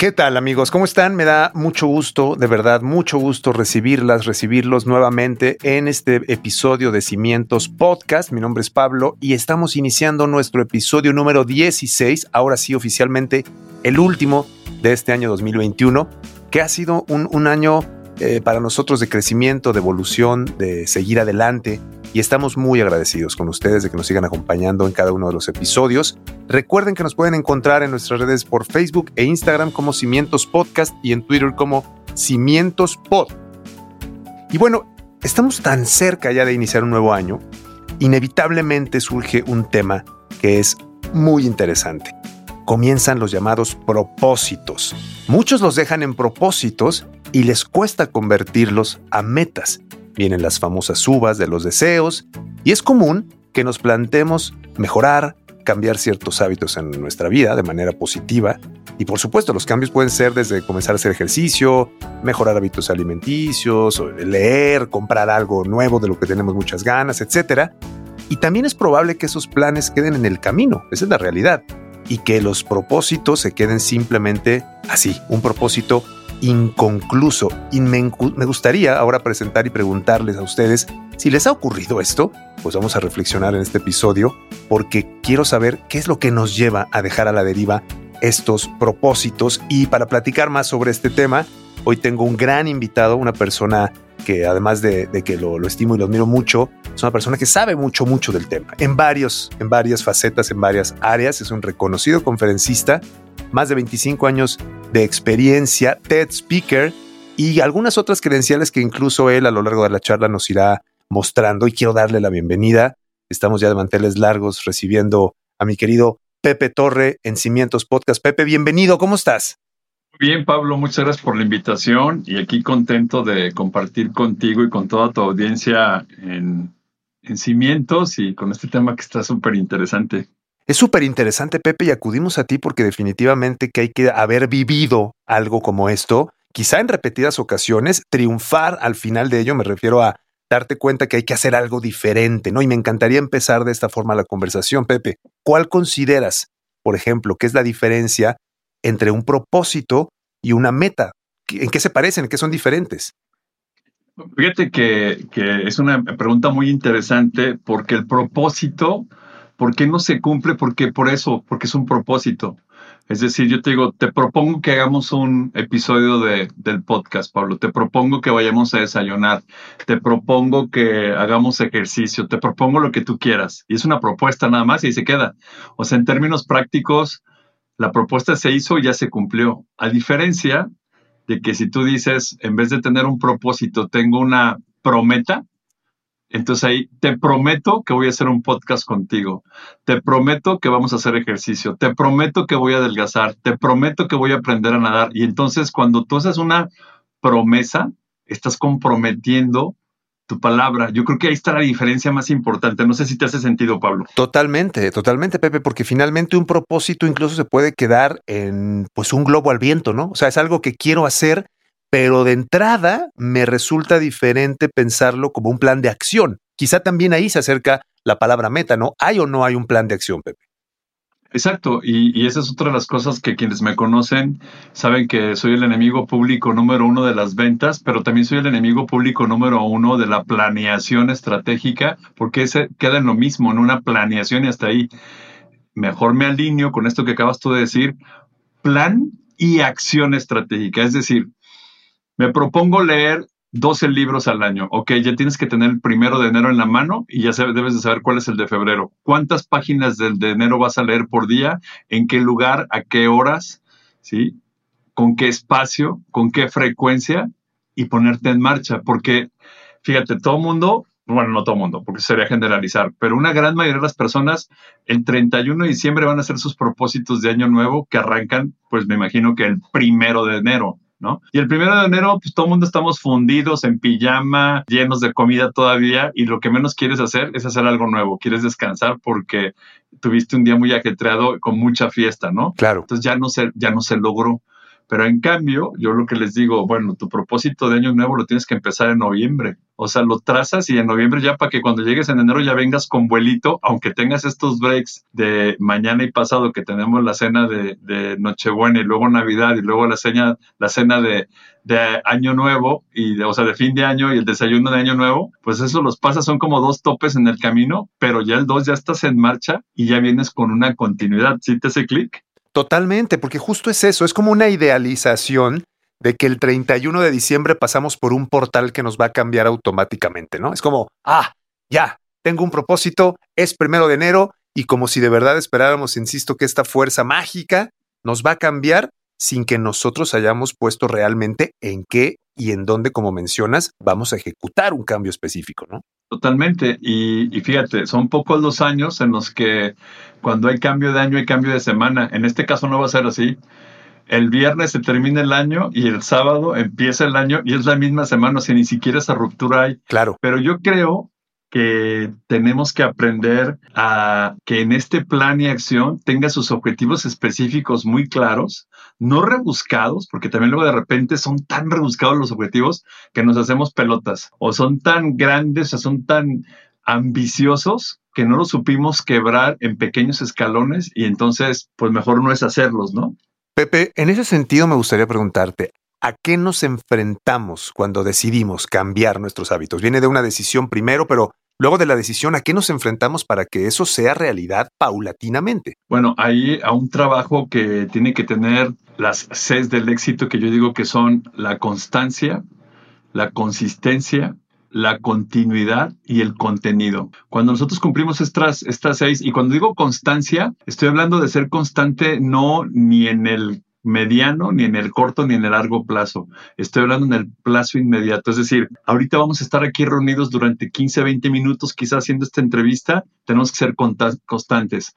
¿Qué tal amigos? ¿Cómo están? Me da mucho gusto, de verdad, mucho gusto recibirlas, recibirlos nuevamente en este episodio de Cimientos Podcast. Mi nombre es Pablo y estamos iniciando nuestro episodio número 16, ahora sí oficialmente el último de este año 2021, que ha sido un, año eh, para nosotros de crecimiento, de evolución, de seguir adelante y estamos muy agradecidos con ustedes de que nos sigan acompañando en cada uno de los episodios. Recuerden que nos pueden encontrar en nuestras redes por Facebook e Instagram como Cimientos Podcast y en Twitter como Cimientos Pod. Y bueno, estamos tan cerca ya de iniciar un nuevo año, inevitablemente surge un tema que es muy interesante. Comienzan los llamados propósitos. Muchos los dejan en propósitos y les cuesta convertirlos a metas vienen las famosas uvas de los deseos, y es común que nos planteemos mejorar, cambiar ciertos hábitos en nuestra vida de manera positiva. Y por supuesto, los cambios pueden ser desde comenzar a hacer ejercicio, mejorar hábitos alimenticios, leer, comprar algo nuevo de lo que tenemos muchas ganas, etc. Y también es probable que esos planes queden en el camino, esa es la realidad, y que los propósitos se queden simplemente así, un propósito inconcluso. Y me, gustaría ahora presentar y preguntarles a ustedes si les ha ocurrido esto. Pues vamos a reflexionar en este episodio porque quiero saber qué es lo que nos lleva a dejar a la deriva estos propósitos. Y para platicar más sobre este tema, hoy tengo un gran invitado, una persona que además de, que lo, estimo y lo admiro mucho, es una persona que sabe mucho, mucho del tema, en, varios, en varias facetas, en varias áreas. Es un reconocido conferencista más de 25 años de experiencia, TED Speaker y algunas otras credenciales que incluso él a lo largo de la charla nos irá mostrando y quiero darle la bienvenida. Estamos ya de manteles largos recibiendo a mi querido Pepe Torre en Cimientos Podcast. Pepe, bienvenido, ¿cómo estás? Bien, Pablo, muchas gracias por la invitación y aquí contento de compartir contigo y con toda tu audiencia en, en Cimientos y con este tema que está súper interesante. Es súper interesante, Pepe, y acudimos a ti porque definitivamente que hay que haber vivido algo como esto, quizá en repetidas ocasiones, triunfar al final de ello, me refiero a darte cuenta que hay que hacer algo diferente, ¿no? Y me encantaría empezar de esta forma la conversación, Pepe. ¿Cuál consideras, por ejemplo, que es la diferencia entre un propósito y una meta? ¿En qué se parecen? ¿En qué son diferentes? Fíjate que, que es una pregunta muy interesante porque el propósito ¿Por qué no se cumple? Porque por eso, porque es un propósito. Es decir, yo te digo, te propongo que hagamos un episodio de, del podcast, Pablo. Te propongo que vayamos a desayunar. Te propongo que hagamos ejercicio. Te propongo lo que tú quieras. Y es una propuesta nada más y se queda. O sea, en términos prácticos, la propuesta se hizo y ya se cumplió. A diferencia de que si tú dices, en vez de tener un propósito, tengo una prometa, entonces ahí te prometo que voy a hacer un podcast contigo. Te prometo que vamos a hacer ejercicio. Te prometo que voy a adelgazar. Te prometo que voy a aprender a nadar. Y entonces cuando tú haces una promesa, estás comprometiendo tu palabra. Yo creo que ahí está la diferencia más importante. No sé si te hace sentido, Pablo. Totalmente, totalmente, Pepe, porque finalmente un propósito incluso se puede quedar en pues un globo al viento, ¿no? O sea, es algo que quiero hacer pero de entrada me resulta diferente pensarlo como un plan de acción. Quizá también ahí se acerca la palabra meta, ¿no? ¿Hay o no hay un plan de acción, Pepe? Exacto, y, esa es otra de las cosas que quienes me conocen saben que soy el enemigo público número uno de las ventas, pero también soy el enemigo público número uno de la planeación estratégica, porque queda en lo mismo, en una planeación y hasta ahí. Mejor me alineo con esto que acabas tú de decir, plan y acción estratégica, es decir, me propongo leer 12 libros al año. Ok, ya tienes que tener el primero de enero en la mano y ya debes de saber cuál es el de febrero. ¿Cuántas páginas del de enero vas a leer por día? ¿En qué lugar? ¿A qué horas? ¿Sí? ¿Con qué espacio? ¿Con qué frecuencia? Y ponerte en marcha. Porque, fíjate, todo mundo, bueno, no todo mundo, porque sería generalizar, pero una gran mayoría de las personas el 31 de diciembre van a hacer sus propósitos de año nuevo que arrancan, pues me imagino que el primero de enero ¿no? Y el primero de enero, pues todo el mundo estamos fundidos en pijama, llenos de comida todavía, y lo que menos quieres hacer es hacer algo nuevo. Quieres descansar porque tuviste un día muy ajetreado con mucha fiesta, ¿no? Claro. Entonces ya no se, ya no se logró. Pero en cambio, yo lo que les digo, bueno, tu propósito de año nuevo lo tienes que empezar en noviembre. O sea, lo trazas y en noviembre ya para que cuando llegues en enero ya vengas con vuelito, aunque tengas estos breaks de mañana y pasado que tenemos la cena de, Nochebuena y luego Navidad y luego la cena, la cena de, Año Nuevo, y o sea, de fin de año y el desayuno de Año Nuevo, pues eso los pasa, son como dos topes en el camino, pero ya el dos ya estás en marcha y ya vienes con una continuidad. ¿Sí te hace clic? Totalmente, porque justo es eso, es como una idealización de que el 31 de diciembre pasamos por un portal que nos va a cambiar automáticamente, ¿no? Es como, ah, ya, tengo un propósito, es primero de enero y como si de verdad esperáramos, insisto, que esta fuerza mágica nos va a cambiar sin que nosotros hayamos puesto realmente en qué y en dónde, como mencionas, vamos a ejecutar un cambio específico, ¿no? Totalmente. Y, fíjate, son pocos los años en los que cuando hay cambio de año hay cambio de semana. En este caso no va a ser así. El viernes se termina el año y el sábado empieza el año y es la misma semana, o sea, ni siquiera esa ruptura hay. Claro. Pero yo creo que tenemos que aprender a que en este plan y acción tenga sus objetivos específicos muy claros, no rebuscados, porque también luego de repente son tan rebuscados los objetivos que nos hacemos pelotas, o son tan grandes, o son tan ambiciosos que no los supimos quebrar en pequeños escalones y entonces, pues mejor no es hacerlos, ¿no? Pepe, en ese sentido me gustaría preguntarte, ¿A qué nos enfrentamos cuando decidimos cambiar nuestros hábitos? Viene de una decisión primero, pero luego de la decisión, ¿a qué nos enfrentamos para que eso sea realidad paulatinamente? Bueno, hay a un trabajo que tiene que tener las Cs del éxito que yo digo que son la constancia, la consistencia, la continuidad y el contenido. Cuando nosotros cumplimos estas, estas seis, y cuando digo constancia, estoy hablando de ser constante no ni en el mediano, ni en el corto, ni en el largo plazo. Estoy hablando en el plazo inmediato. Es decir, ahorita vamos a estar aquí reunidos durante 15, 20 minutos, quizás haciendo esta entrevista. Tenemos que ser constantes.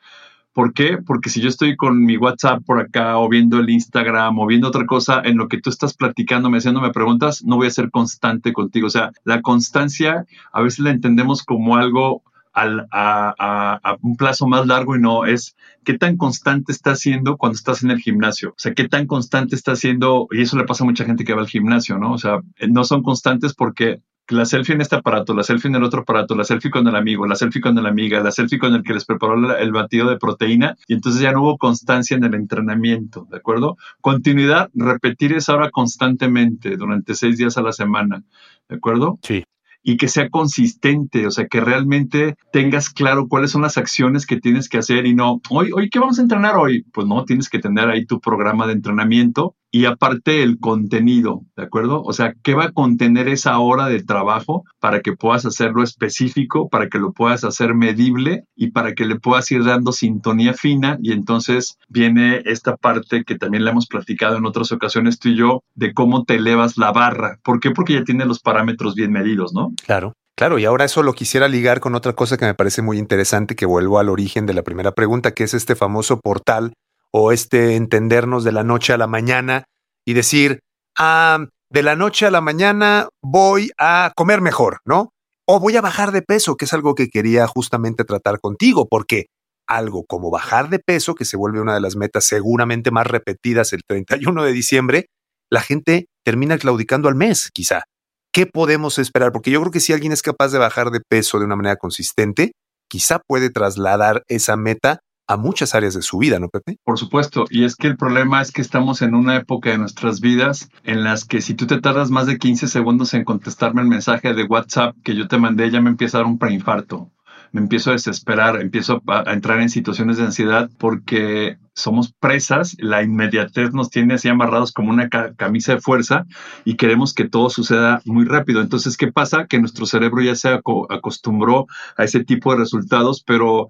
¿Por qué? Porque si yo estoy con mi WhatsApp por acá o viendo el Instagram o viendo otra cosa en lo que tú estás platicando, me haciéndome preguntas, no voy a ser constante contigo. O sea, la constancia a veces la entendemos como algo a, un plazo más largo y no es qué tan constante estás siendo cuando estás en el gimnasio. O sea, qué tan constante estás siendo, y eso le pasa a mucha gente que va al gimnasio, ¿no? O sea, no son constantes porque la selfie en este aparato, la selfie en el otro aparato, la selfie con el amigo, la selfie con la amiga, la selfie con el que les preparó el batido de proteína, y entonces ya no hubo constancia en el entrenamiento, ¿de acuerdo? Continuidad, repetir esa hora constantemente durante seis días a la semana, ¿de acuerdo? Sí y que sea consistente, o sea, que realmente tengas claro cuáles son las acciones que tienes que hacer y no, hoy, hoy, ¿qué vamos a entrenar hoy? Pues no, tienes que tener ahí tu programa de entrenamiento y aparte el contenido, ¿de acuerdo? O sea, ¿qué va a contener esa hora de trabajo para que puedas hacerlo específico, para que lo puedas hacer medible y para que le puedas ir dando sintonía fina? Y entonces viene esta parte que también le hemos platicado en otras ocasiones tú y yo, de cómo te elevas la barra. ¿Por qué? Porque ya tiene los parámetros bien medidos, ¿no? Claro. Claro, y ahora eso lo quisiera ligar con otra cosa que me parece muy interesante, que vuelvo al origen de la primera pregunta, que es este famoso portal o este entendernos de la noche a la mañana y decir, ah, de la noche a la mañana voy a comer mejor, ¿no? O voy a bajar de peso, que es algo que quería justamente tratar contigo, porque algo como bajar de peso, que se vuelve una de las metas seguramente más repetidas el 31 de diciembre, la gente termina claudicando al mes, quizá. ¿Qué podemos esperar? Porque yo creo que si alguien es capaz de bajar de peso de una manera consistente, quizá puede trasladar esa meta a muchas áreas de su vida, ¿no, Pepe? Por supuesto, y es que el problema es que estamos en una época de nuestras vidas en las que si tú te tardas más de 15 segundos en contestarme el mensaje de WhatsApp que yo te mandé, ya me empieza a dar un preinfarto. Me empiezo a desesperar, empiezo a, entrar en situaciones de ansiedad porque somos presas, la inmediatez nos tiene así amarrados como una camisa de fuerza y queremos que todo suceda muy rápido. Entonces, ¿qué pasa? Que nuestro cerebro ya se acostumbró a ese tipo de resultados, pero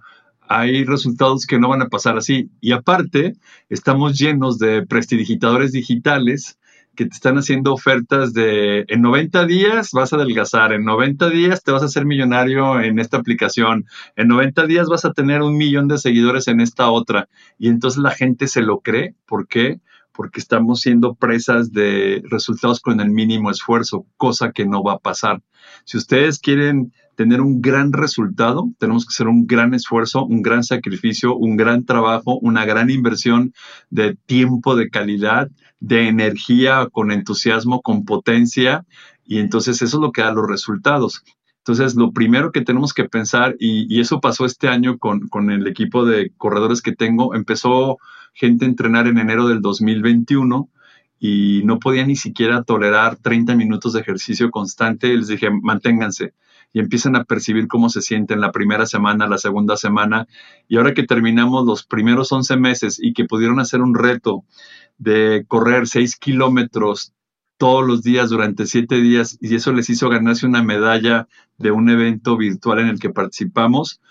hay resultados que no van a pasar así. Y aparte, estamos llenos de prestidigitadores digitales que te están haciendo ofertas de en 90 días vas a adelgazar, en 90 días te vas a hacer millonario en esta aplicación, en 90 días vas a tener un millón de seguidores en esta otra. Y entonces la gente se lo cree. ¿Por qué? porque estamos siendo presas de resultados con el mínimo esfuerzo, cosa que no va a pasar. Si ustedes quieren tener un gran resultado, tenemos que hacer un gran esfuerzo, un gran sacrificio, un gran trabajo, una gran inversión de tiempo de calidad, de energía con entusiasmo, con potencia, y entonces eso es lo que da los resultados. Entonces, lo primero que tenemos que pensar, y, eso pasó este año con, con, el equipo de corredores que tengo, empezó gente a entrenar en enero del 2021 y no podía ni siquiera tolerar 30 minutos de ejercicio constante. Les dije, manténganse y empiezan a percibir cómo se sienten la primera semana, la segunda semana. Y ahora que terminamos los primeros 11 meses y que pudieron hacer un reto de correr 6 kilómetros todos los días durante 7 días y eso les hizo ganarse una medalla de un evento virtual en el que participamos,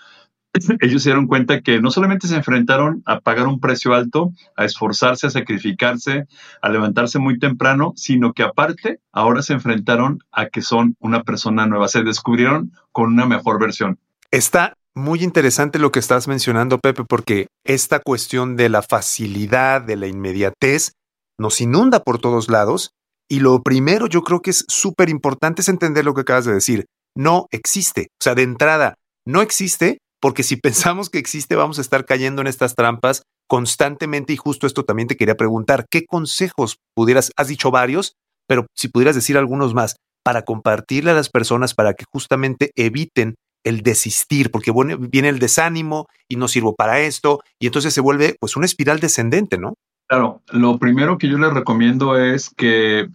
ellos se dieron cuenta que no solamente se enfrentaron a pagar un precio alto, a esforzarse, a sacrificarse, a levantarse muy temprano, sino que aparte ahora se enfrentaron a que son una persona nueva, se descubrieron con una mejor versión. Está muy interesante lo que estás mencionando, Pepe, porque esta cuestión de la facilidad, de la inmediatez, nos inunda por todos lados. Y lo primero yo creo que es súper importante es entender lo que acabas de decir. No existe. O sea, de entrada, no existe porque si pensamos que existe vamos a estar cayendo en estas trampas constantemente y justo esto también te quería preguntar, ¿qué consejos pudieras, has dicho varios, pero si pudieras decir algunos más para compartirle a las personas para que justamente eviten el desistir, porque viene el desánimo y no sirvo para esto, y entonces se vuelve pues una espiral descendente, ¿no? Claro, lo primero que yo les recomiendo es que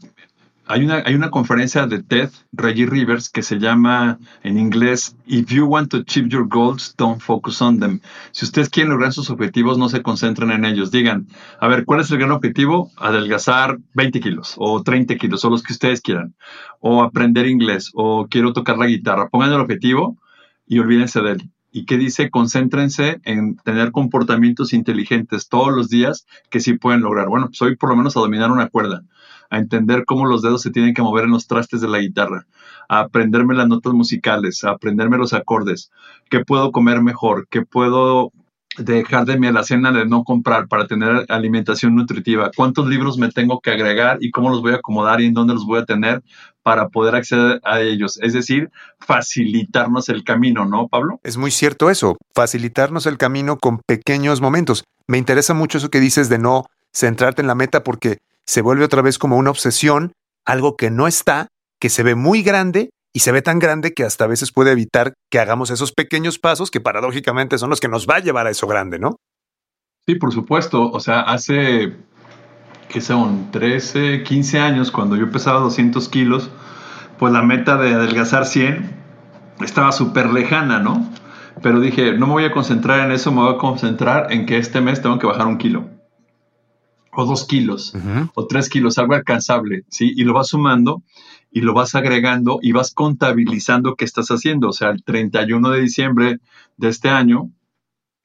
hay una, hay una conferencia de TED, Reggie Rivers, que se llama en inglés If you want to achieve your goals, don't focus on them. Si ustedes quieren lograr sus objetivos, no se concentren en ellos. Digan, a ver, ¿cuál es el gran objetivo? Adelgazar 20 kilos o 30 kilos o los que ustedes quieran. O aprender inglés o quiero tocar la guitarra. Pongan el objetivo y olvídense de él. ¿Y qué dice? Concéntrense en tener comportamientos inteligentes todos los días que sí pueden lograr. Bueno, pues por lo menos a dominar una cuerda a entender cómo los dedos se tienen que mover en los trastes de la guitarra, a aprenderme las notas musicales, a aprenderme los acordes, qué puedo comer mejor, qué puedo dejar de mi alacena de no comprar para tener alimentación nutritiva, cuántos libros me tengo que agregar y cómo los voy a acomodar y en dónde los voy a tener para poder acceder a ellos. Es decir, facilitarnos el camino, ¿no, Pablo? Es muy cierto eso, facilitarnos el camino con pequeños momentos. Me interesa mucho eso que dices de no centrarte en la meta porque se vuelve otra vez como una obsesión, algo que no está, que se ve muy grande y se ve tan grande que hasta a veces puede evitar que hagamos esos pequeños pasos que paradójicamente son los que nos va a llevar a eso grande, ¿no? Sí, por supuesto. O sea, hace, que son 13, 15 años, cuando yo pesaba 200 kilos, pues la meta de adelgazar 100 estaba súper lejana, ¿no? Pero dije, no me voy a concentrar en eso, me voy a concentrar en que este mes tengo que bajar un kilo o dos kilos o tres kilos, algo alcanzable, ¿sí? Y lo vas sumando y lo vas agregando y vas contabilizando qué estás haciendo. O sea, el 31 de diciembre de este año,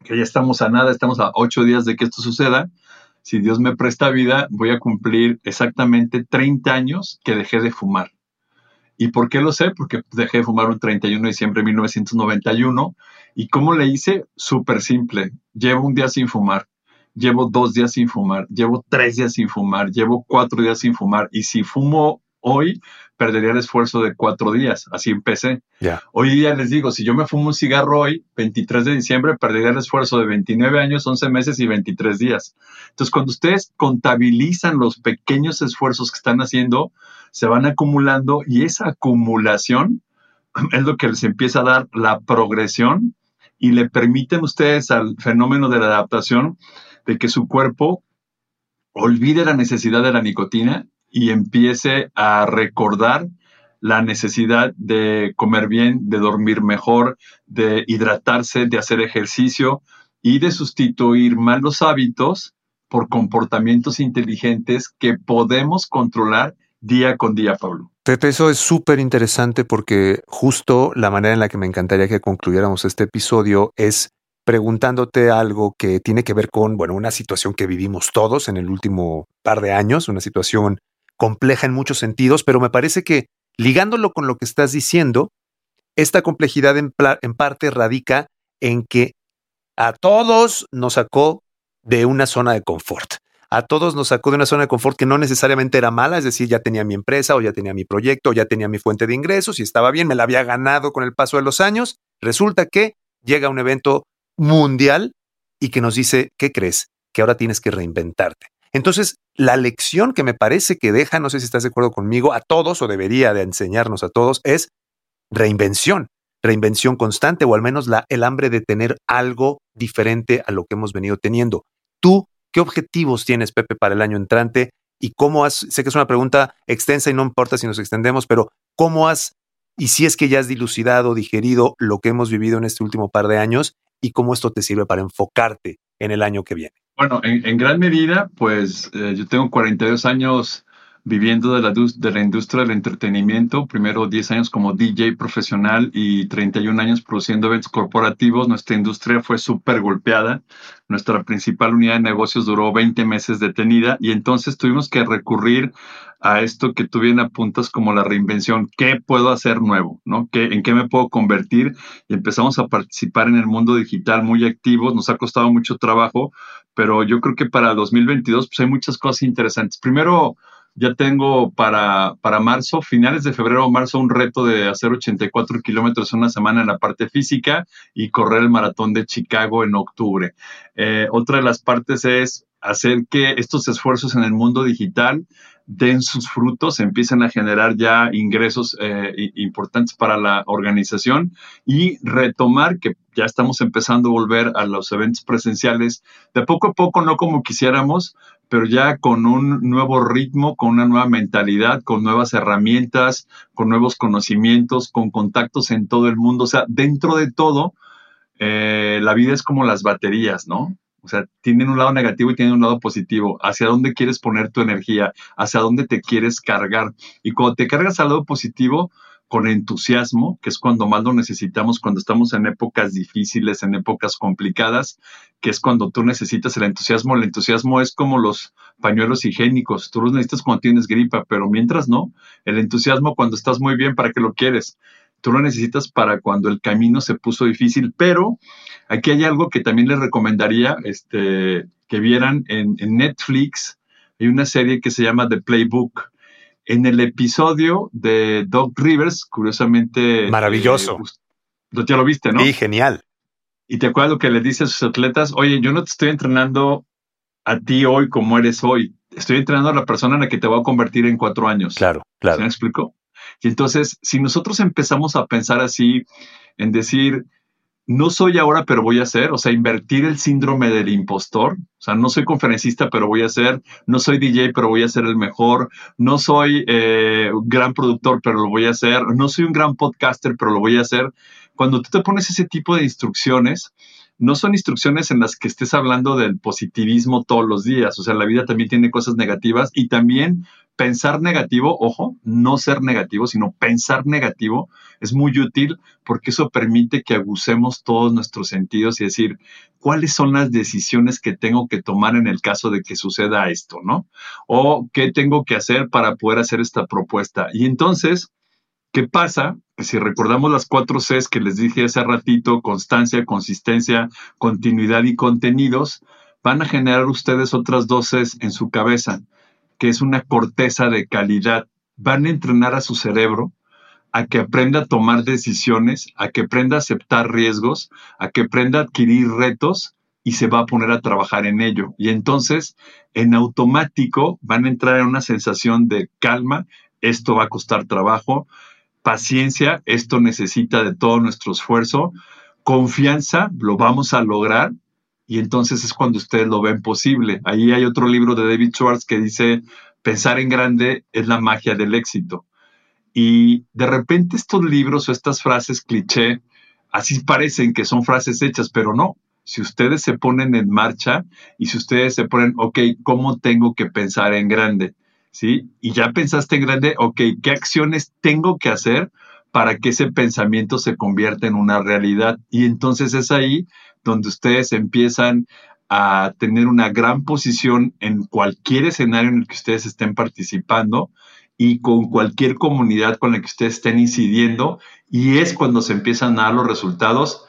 que ya estamos a nada, estamos a ocho días de que esto suceda, si Dios me presta vida, voy a cumplir exactamente 30 años que dejé de fumar. ¿Y por qué lo sé? Porque dejé de fumar un 31 de diciembre de 1991. ¿Y cómo le hice? Súper simple. Llevo un día sin fumar llevo dos días sin fumar, llevo tres días sin fumar, llevo cuatro días sin fumar y si fumo hoy, perdería el esfuerzo de cuatro días. Así empecé. Hoy día les digo, si yo me fumo un cigarro hoy, 23 de diciembre, perdería el esfuerzo de 29 años, 11 meses y 23 días. Entonces, cuando ustedes contabilizan los pequeños esfuerzos que están haciendo, se van acumulando y esa acumulación es lo que les empieza a dar la progresión y le permiten ustedes al fenómeno de la adaptación de que su cuerpo olvide la necesidad de la nicotina y empiece a recordar la necesidad de comer bien, de dormir mejor, de hidratarse, de hacer ejercicio y de sustituir malos hábitos por comportamientos inteligentes que podemos controlar día con día, Pablo. Pepe, eso es súper interesante porque justo la manera en la que me encantaría que concluyéramos este episodio es preguntándote algo que tiene que ver con, bueno, una situación que vivimos todos en el último par de años, una situación compleja en muchos sentidos, pero me parece que ligándolo con lo que estás diciendo, esta complejidad en, parte radica en que a todos nos sacó de una zona de confort. a todos nos sacó de una zona de confort que no necesariamente era mala, es decir, ya tenía mi empresa o ya tenía mi proyecto o ya tenía mi fuente de ingresos y estaba bien, me la había ganado con el paso de los años. Resulta que llega un evento mundial y que nos dice, ¿qué crees? Que ahora tienes que reinventarte. Entonces, la lección que me parece que deja, no sé si estás de acuerdo conmigo, a todos o debería de enseñarnos a todos, es reinvención, reinvención constante o al menos la, el hambre de tener algo diferente a lo que hemos venido teniendo. Tú, ¿qué objetivos tienes, Pepe, para el año entrante? ¿Y cómo has, sé que es una pregunta extensa y no importa si nos extendemos, pero ¿cómo has, y si es que ya has dilucidado, digerido lo que hemos vivido en este último par de años y cómo esto te sirve para enfocarte en el año que viene? Bueno, en, gran medida, pues eh, yo tengo 42 años viviendo de la, de la industria del entretenimiento, primero 10 años como DJ profesional y 31 años produciendo eventos corporativos. Nuestra industria fue súper golpeada. Nuestra principal unidad de negocios duró 20 meses detenida y entonces tuvimos que recurrir a esto que tú bien apuntas como la reinvención. ¿Qué puedo hacer nuevo? ¿no? ¿Qué, ¿En qué me puedo convertir? Y empezamos a participar en el mundo digital muy activos. Nos ha costado mucho trabajo, pero yo creo que para 2022 pues hay muchas cosas interesantes. Primero, ya tengo para, para marzo, finales de febrero o marzo, un reto de hacer 84 kilómetros en una semana en la parte física y correr el maratón de Chicago en octubre. Eh, otra de las partes es hacer que estos esfuerzos en el mundo digital den sus frutos, empiecen a generar ya ingresos eh, importantes para la organización y retomar que ya estamos empezando a volver a los eventos presenciales de poco a poco, no como quisiéramos, pero ya con un nuevo ritmo, con una nueva mentalidad, con nuevas herramientas, con nuevos conocimientos, con contactos en todo el mundo. O sea, dentro de todo, eh, la vida es como las baterías, ¿no? O sea, tienen un lado negativo y tienen un lado positivo. Hacia dónde quieres poner tu energía, hacia dónde te quieres cargar. Y cuando te cargas al lado positivo, con entusiasmo, que es cuando más lo necesitamos, cuando estamos en épocas difíciles, en épocas complicadas, que es cuando tú necesitas el entusiasmo. El entusiasmo es como los pañuelos higiénicos, tú los necesitas cuando tienes gripa, pero mientras no, el entusiasmo cuando estás muy bien, ¿para qué lo quieres? tú lo necesitas para cuando el camino se puso difícil, pero aquí hay algo que también les recomendaría este, que vieran en, Netflix. Hay una serie que se llama The Playbook. En el episodio de Doc Rivers, curiosamente... Maravilloso. Eh, ya lo viste, ¿no? Sí, genial. Y te acuerdas lo que le dice a sus atletas, oye, yo no te estoy entrenando a ti hoy como eres hoy, estoy entrenando a la persona en la que te voy a convertir en cuatro años. Claro, claro. ¿Se me explicó? Y entonces, si nosotros empezamos a pensar así, en decir, no soy ahora, pero voy a ser, o sea, invertir el síndrome del impostor, o sea, no soy conferencista, pero voy a ser, no soy DJ, pero voy a ser el mejor, no soy eh, gran productor, pero lo voy a hacer, no soy un gran podcaster, pero lo voy a hacer. Cuando tú te pones ese tipo de instrucciones, no son instrucciones en las que estés hablando del positivismo todos los días, o sea, la vida también tiene cosas negativas y también pensar negativo, ojo, no ser negativo, sino pensar negativo es muy útil porque eso permite que agucemos todos nuestros sentidos y decir, ¿cuáles son las decisiones que tengo que tomar en el caso de que suceda esto, no? O qué tengo que hacer para poder hacer esta propuesta. Y entonces, ¿qué pasa? Si recordamos las cuatro Cs que les dije hace ratito, constancia, consistencia, continuidad y contenidos, van a generar ustedes otras dos Cs en su cabeza que es una corteza de calidad. Van a entrenar a su cerebro a que aprenda a tomar decisiones, a que aprenda a aceptar riesgos, a que aprenda a adquirir retos y se va a poner a trabajar en ello. Y entonces, en automático, van a entrar en una sensación de calma, esto va a costar trabajo, paciencia, esto necesita de todo nuestro esfuerzo, confianza, lo vamos a lograr y entonces es cuando ustedes lo ven posible. Ahí hay otro libro de David Schwartz que dice, pensar en grande es la magia del éxito. Y de repente estos libros o estas frases cliché, así parecen que son frases hechas, pero no. Si ustedes se ponen en marcha y si ustedes se ponen, ok, ¿cómo tengo que pensar en grande? ¿Sí? Y ya pensaste en grande, ok, ¿qué acciones tengo que hacer para que ese pensamiento se convierta en una realidad? Y entonces es ahí donde ustedes empiezan a tener una gran posición en cualquier escenario en el que ustedes estén participando y con cualquier comunidad con la que ustedes estén incidiendo y es cuando se empiezan a dar los resultados,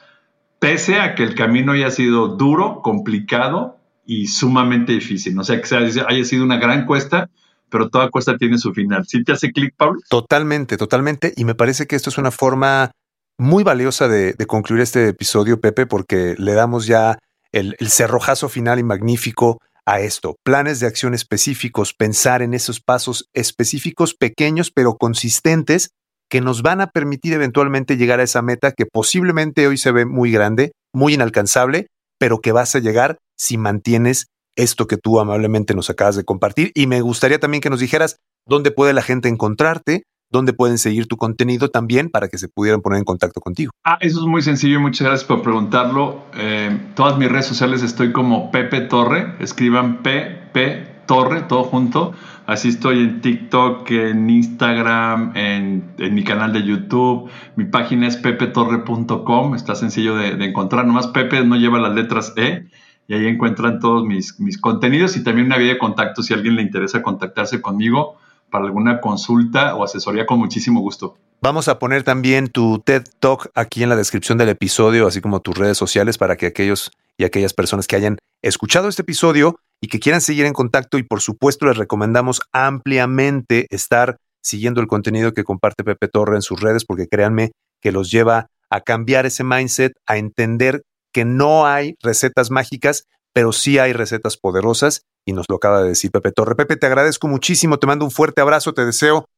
pese a que el camino haya sido duro, complicado y sumamente difícil. No sé que sea, haya sido una gran cuesta, pero toda cuesta tiene su final. ¿Sí te hace clic, Pablo? Totalmente, totalmente. Y me parece que esto es una forma muy valiosa de, concluir este episodio, Pepe, porque le damos ya el, el cerrojazo final y magnífico a esto. Planes de acción específicos, pensar en esos pasos específicos, pequeños, pero consistentes, que nos van a permitir eventualmente llegar a esa meta que posiblemente hoy se ve muy grande, muy inalcanzable, pero que vas a llegar si mantienes esto que tú amablemente nos acabas de compartir. Y me gustaría también que nos dijeras dónde puede la gente encontrarte, dónde pueden seguir tu contenido también para que se pudieran poner en contacto contigo. Ah, eso es muy sencillo, muchas gracias por preguntarlo. Eh, todas mis redes sociales estoy como Pepe Torre, escriban P, Torre, todo junto. Así estoy en TikTok, en Instagram, en, mi canal de YouTube. Mi página es pepetorre.com, está sencillo de, de encontrar. Nomás Pepe no lleva las letras E y ahí encuentran todos mis, mis contenidos y también una vía de contacto si a alguien le interesa contactarse conmigo para alguna consulta o asesoría con muchísimo gusto. Vamos a poner también tu TED Talk aquí en la descripción del episodio, así como tus redes sociales para que aquellos y aquellas personas que hayan escuchado este episodio y que quieran seguir en contacto y por supuesto les recomendamos ampliamente estar siguiendo el contenido que comparte Pepe Torre en sus redes porque créanme que los lleva a cambiar ese mindset, a entender que no hay recetas mágicas, pero sí hay recetas poderosas y nos lo acaba de decir Pepe Torre. Pepe, te agradezco muchísimo, te mando un fuerte abrazo, te deseo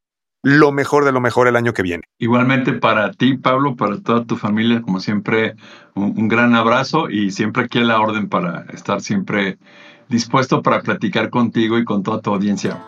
lo mejor de lo mejor el año que viene. Igualmente para ti, Pablo, para toda tu familia, como siempre, un, gran abrazo y siempre aquí a la orden para estar siempre dispuesto para platicar contigo y con toda tu audiencia.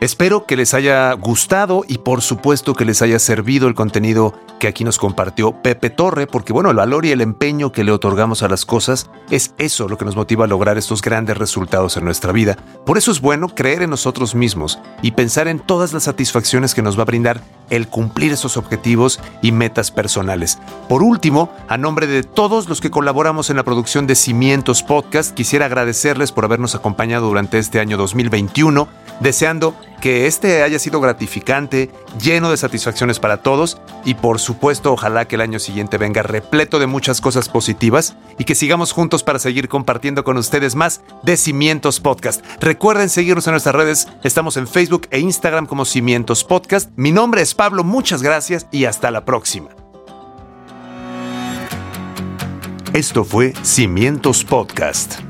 Espero que les haya gustado y por supuesto que les haya servido el contenido que aquí nos compartió Pepe Torre, porque bueno, el valor y el empeño que le otorgamos a las cosas es eso lo que nos motiva a lograr estos grandes resultados en nuestra vida. Por eso es bueno creer en nosotros mismos y pensar en todas las satisfacciones que nos va a brindar el cumplir esos objetivos y metas personales. Por último, a nombre de todos los que colaboramos en la producción de Cimientos Podcast, quisiera agradecerles por habernos acompañado durante este año 2021, deseando que este haya sido gratificante, lleno de satisfacciones para todos y por supuesto ojalá que el año siguiente venga repleto de muchas cosas positivas y que sigamos juntos para seguir compartiendo con ustedes más de Cimientos Podcast. Recuerden seguirnos en nuestras redes, estamos en Facebook e Instagram como Cimientos Podcast. Mi nombre es Pablo, muchas gracias y hasta la próxima. Esto fue Cimientos Podcast